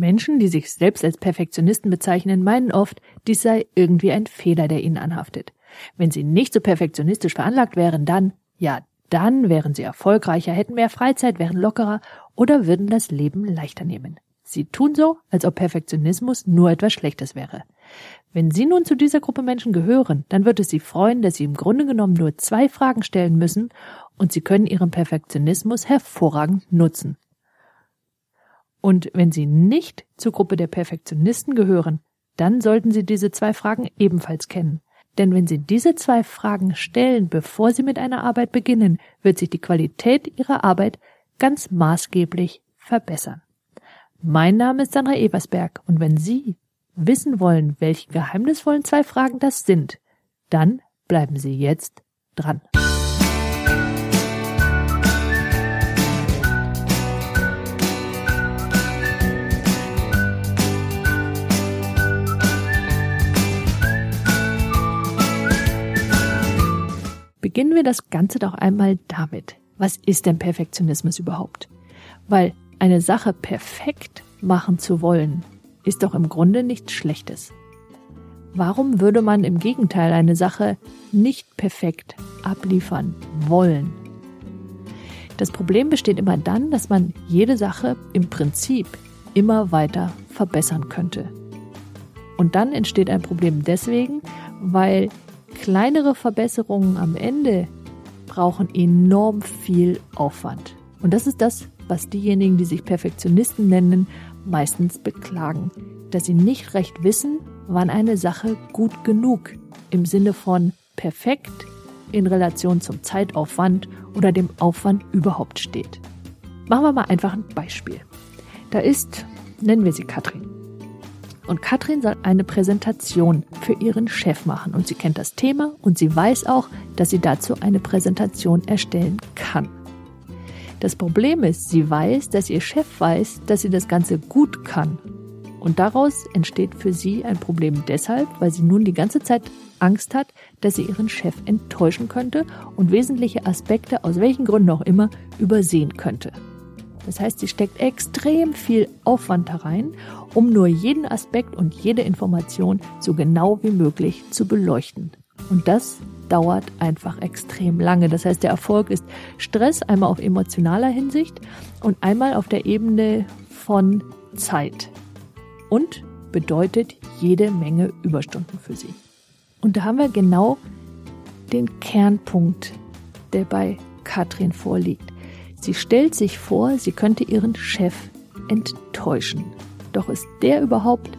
Menschen, die sich selbst als Perfektionisten bezeichnen, meinen oft, dies sei irgendwie ein Fehler, der ihnen anhaftet. Wenn sie nicht so perfektionistisch veranlagt wären, dann, ja, dann wären sie erfolgreicher, hätten mehr Freizeit, wären lockerer oder würden das Leben leichter nehmen. Sie tun so, als ob Perfektionismus nur etwas Schlechtes wäre. Wenn Sie nun zu dieser Gruppe Menschen gehören, dann wird es Sie freuen, dass Sie im Grunde genommen nur zwei Fragen stellen müssen und Sie können Ihren Perfektionismus hervorragend nutzen. Und wenn Sie nicht zur Gruppe der Perfektionisten gehören, dann sollten Sie diese zwei Fragen ebenfalls kennen. Denn wenn Sie diese zwei Fragen stellen, bevor Sie mit einer Arbeit beginnen, wird sich die Qualität Ihrer Arbeit ganz maßgeblich verbessern. Mein Name ist Sandra Eversberg und wenn Sie wissen wollen, welche geheimnisvollen zwei Fragen das sind, dann bleiben Sie jetzt dran. Beginnen wir das Ganze doch einmal damit. Was ist denn Perfektionismus überhaupt? Weil eine Sache perfekt machen zu wollen, ist doch im Grunde nichts Schlechtes. Warum würde man im Gegenteil eine Sache nicht perfekt abliefern wollen? Das Problem besteht immer dann, dass man jede Sache im Prinzip immer weiter verbessern könnte. Und dann entsteht ein Problem deswegen, weil kleinere Verbesserungen am Ende brauchen enorm viel Aufwand. Und das ist das, was diejenigen, die sich Perfektionisten nennen, meistens beklagen, dass sie nicht recht wissen, wann eine Sache gut genug im Sinne von perfekt in Relation zum Zeitaufwand oder dem Aufwand überhaupt steht. Machen wir mal einfach ein Beispiel. Da ist, nennen wir sie Katrin. Und Katrin soll eine Präsentation für ihren Chef machen. Und sie kennt das Thema und sie weiß auch, dass sie dazu eine Präsentation erstellen kann. Das Problem ist, sie weiß, dass ihr Chef weiß, dass sie das Ganze gut kann. Und daraus entsteht für sie ein Problem deshalb, weil sie nun die ganze Zeit Angst hat, dass sie ihren Chef enttäuschen könnte und wesentliche Aspekte, aus welchen Gründen auch immer, übersehen könnte. Das heißt, sie steckt extrem viel Aufwand herein, um nur jeden Aspekt und jede Information so genau wie möglich zu beleuchten. Und das dauert einfach extrem lange. Das heißt, der Erfolg ist Stress einmal auf emotionaler Hinsicht und einmal auf der Ebene von Zeit. Und bedeutet jede Menge Überstunden für sie. Und da haben wir genau den Kernpunkt, der bei Katrin vorliegt. Sie stellt sich vor, sie könnte ihren Chef enttäuschen. Doch ist der überhaupt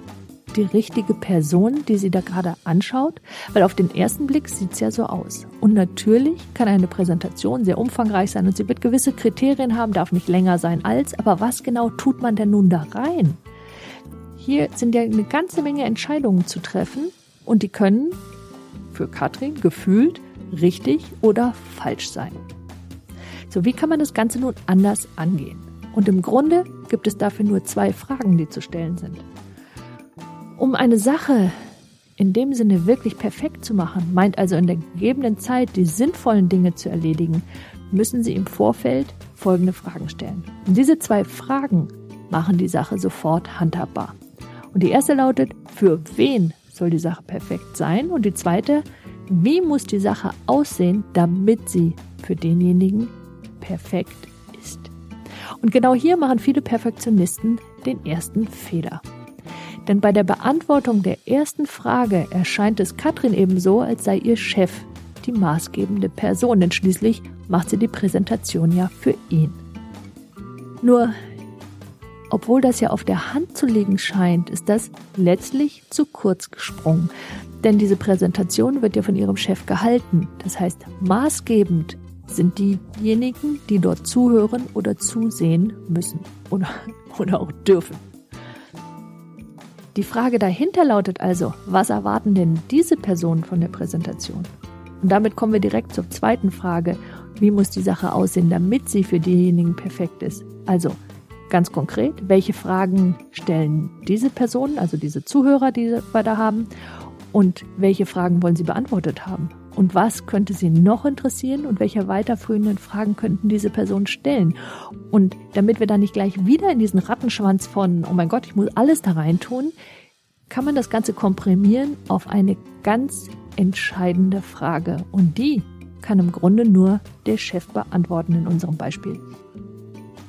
die richtige Person, die sie da gerade anschaut? Weil auf den ersten Blick sieht es ja so aus. Und natürlich kann eine Präsentation sehr umfangreich sein und sie wird gewisse Kriterien haben, darf nicht länger sein als, aber was genau tut man denn nun da rein? Hier sind ja eine ganze Menge Entscheidungen zu treffen und die können für Katrin gefühlt richtig oder falsch sein. So, wie kann man das Ganze nun anders angehen? Und im Grunde gibt es dafür nur zwei Fragen, die zu stellen sind. Um eine Sache in dem Sinne wirklich perfekt zu machen, meint also in der gegebenen Zeit die sinnvollen Dinge zu erledigen, müssen Sie im Vorfeld folgende Fragen stellen. Und diese zwei Fragen machen die Sache sofort handhabbar. Und die erste lautet, für wen soll die Sache perfekt sein? Und die zweite, wie muss die Sache aussehen, damit sie für denjenigen perfekt ist? Und genau hier machen viele Perfektionisten den ersten Fehler. Denn bei der Beantwortung der ersten Frage erscheint es Katrin ebenso, als sei ihr Chef die maßgebende Person, denn schließlich macht sie die Präsentation ja für ihn. Nur, obwohl das ja auf der Hand zu liegen scheint, ist das letztlich zu kurz gesprungen. Denn diese Präsentation wird ja von ihrem Chef gehalten. Das heißt, maßgebend sind diejenigen, die dort zuhören oder zusehen müssen oder, oder auch dürfen. Die Frage dahinter lautet also, was erwarten denn diese Personen von der Präsentation? Und damit kommen wir direkt zur zweiten Frage, wie muss die Sache aussehen, damit sie für diejenigen perfekt ist? Also ganz konkret, welche Fragen stellen diese Personen, also diese Zuhörer, die wir da haben, und welche Fragen wollen sie beantwortet haben? Und was könnte Sie noch interessieren und welche weiterführenden Fragen könnten diese Person stellen. Und damit wir dann nicht gleich wieder in diesen Rattenschwanz von, oh mein Gott, ich muss alles da rein tun, kann man das Ganze komprimieren auf eine ganz entscheidende Frage. Und die kann im Grunde nur der Chef beantworten in unserem Beispiel.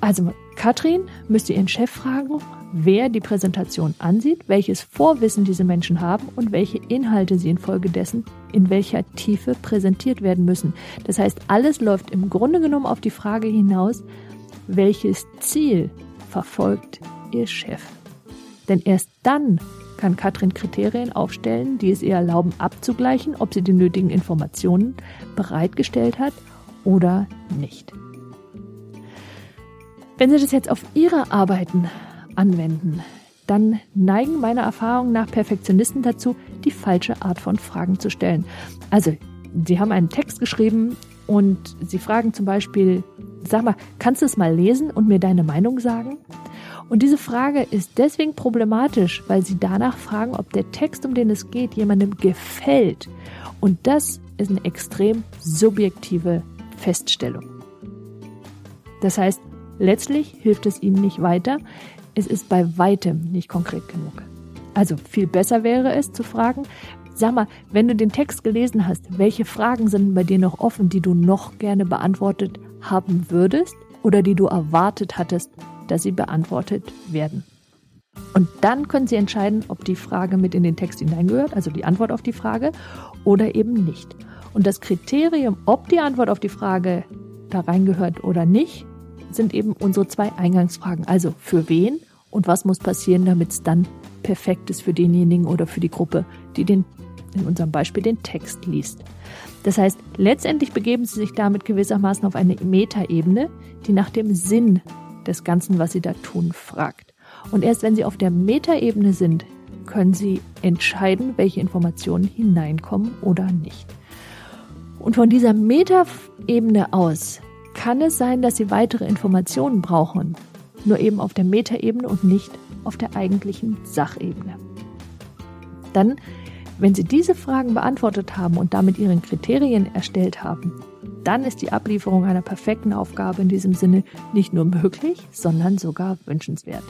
Also Katrin müsste ihren Chef fragen, wer die Präsentation ansieht, welches Vorwissen diese Menschen haben und welche Inhalte sie infolgedessen in welcher Tiefe präsentiert werden müssen. Das heißt, alles läuft im Grunde genommen auf die Frage hinaus, welches Ziel verfolgt ihr Chef. Denn erst dann kann Katrin Kriterien aufstellen, die es ihr erlauben abzugleichen, ob sie die nötigen Informationen bereitgestellt hat oder nicht. Wenn Sie das jetzt auf Ihre Arbeiten anwenden, dann neigen meiner Erfahrung nach Perfektionisten dazu, die falsche Art von Fragen zu stellen. Also, Sie haben einen Text geschrieben und Sie fragen zum Beispiel, sag mal, kannst du es mal lesen und mir deine Meinung sagen? Und diese Frage ist deswegen problematisch, weil sie danach fragen, ob der Text, um den es geht, jemandem gefällt. Und das ist eine extrem subjektive Feststellung. Das heißt, letztlich hilft es ihnen nicht weiter. Es ist bei weitem nicht konkret genug. Also viel besser wäre es zu fragen, sag mal, wenn du den Text gelesen hast, welche Fragen sind bei dir noch offen, die du noch gerne beantwortet haben würdest oder die du erwartet hattest, dass sie beantwortet werden. Und dann können Sie entscheiden, ob die Frage mit in den Text hineingehört, also die Antwort auf die Frage, oder eben nicht. Und das Kriterium, ob die Antwort auf die Frage da reingehört oder nicht, sind eben unsere zwei Eingangsfragen. Also für wen und was muss passieren, damit es dann perfekt ist für denjenigen oder für die Gruppe, die den, in unserem Beispiel den Text liest. Das heißt, letztendlich begeben Sie sich damit gewissermaßen auf eine Metaebene, die nach dem Sinn des Ganzen, was Sie da tun, fragt. Und erst wenn Sie auf der Metaebene sind, können Sie entscheiden, welche Informationen hineinkommen oder nicht. Und von dieser Metaebene aus kann es sein, dass Sie weitere Informationen brauchen, nur eben auf der Metaebene und nicht auf der eigentlichen Sachebene. Dann, wenn Sie diese Fragen beantwortet haben und damit Ihren Kriterien erstellt haben, dann ist die Ablieferung einer perfekten Aufgabe in diesem Sinne nicht nur möglich, sondern sogar wünschenswert.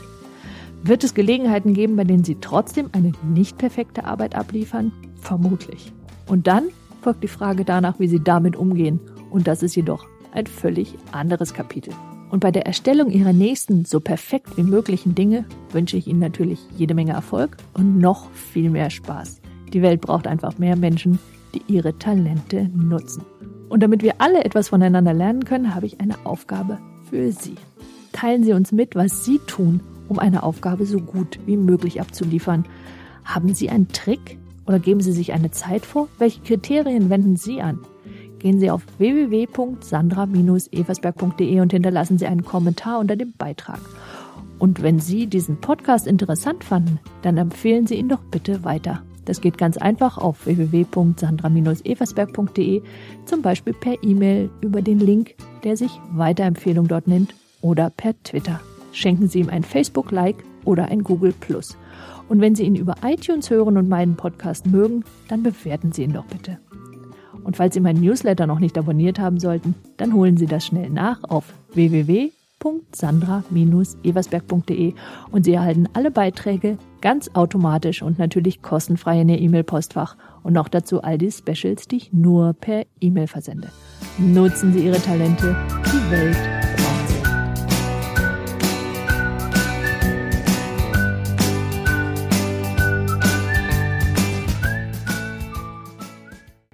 Wird es Gelegenheiten geben, bei denen Sie trotzdem eine nicht perfekte Arbeit abliefern? Vermutlich. Und dann folgt die Frage danach, wie Sie damit umgehen. Und das ist jedoch ein völlig anderes Kapitel. Und bei der Erstellung Ihrer nächsten so perfekt wie möglichen Dinge wünsche ich Ihnen natürlich jede Menge Erfolg und noch viel mehr Spaß. Die Welt braucht einfach mehr Menschen, die ihre Talente nutzen. Und damit wir alle etwas voneinander lernen können, habe ich eine Aufgabe für Sie. Teilen Sie uns mit, was Sie tun, um eine Aufgabe so gut wie möglich abzuliefern. Haben Sie einen Trick oder geben Sie sich eine Zeit vor? Welche Kriterien wenden Sie an? Gehen Sie auf www.sandra-eversberg.de und hinterlassen Sie einen Kommentar unter dem Beitrag. Und wenn Sie diesen Podcast interessant fanden, dann empfehlen Sie ihn doch bitte weiter. Das geht ganz einfach auf www.sandra-eversberg.de, zum Beispiel per E-Mail über den Link, der sich Weiterempfehlung dort nennt, oder per Twitter. Schenken Sie ihm ein Facebook-Like oder ein Google Plus. Und wenn Sie ihn über iTunes hören und meinen Podcast mögen, dann bewerten Sie ihn doch bitte. Und falls Sie meinen Newsletter noch nicht abonniert haben sollten, dann holen Sie das schnell nach auf www.sandra-eversberg.de und Sie erhalten alle Beiträge ganz automatisch und natürlich kostenfrei in Ihr E-Mail-Postfach und noch dazu all die Specials, die ich nur per E-Mail versende. Nutzen Sie Ihre Talente, die Welt